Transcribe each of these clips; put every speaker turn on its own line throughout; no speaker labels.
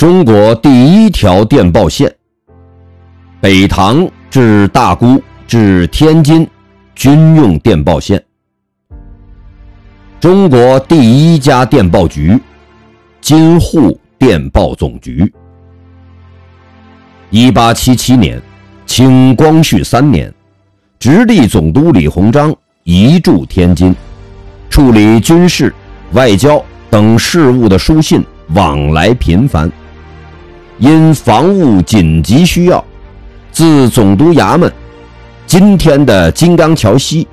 中国第一条电报线，北塘至大沽至天津军用电报线。中国第一家电报局，京沪电报总局。一八七七年，清光绪三年，直隶总督李鸿章移驻天津，处理军事、外交等事务的书信往来频繁。因防务紧急需要，自总督衙门（今天的金刚桥西）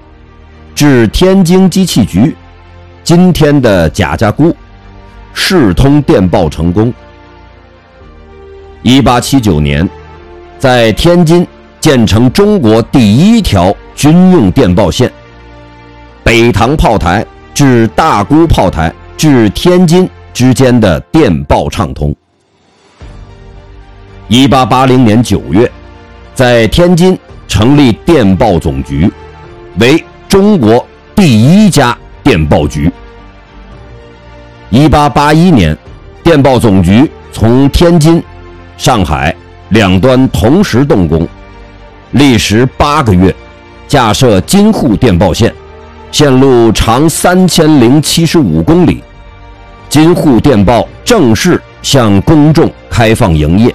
至天津机器局（今天的贾家沽），视通电报成功。一八七九年，在天津建成中国第一条军用电报线——北塘炮台至大沽炮台至天津之间的电报畅通。一八八零年九月，在天津成立电报总局，为中国第一家电报局。一八八一年，电报总局从天津、上海两端同时动工，历时八个月，架设京沪电报线，线路长三千零七十五公里，京沪电报正式向公众开放营业。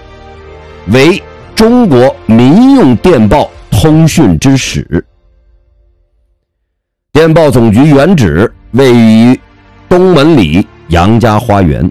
为中国民用电报通讯之始。电报总局原址位于东门里杨家花园。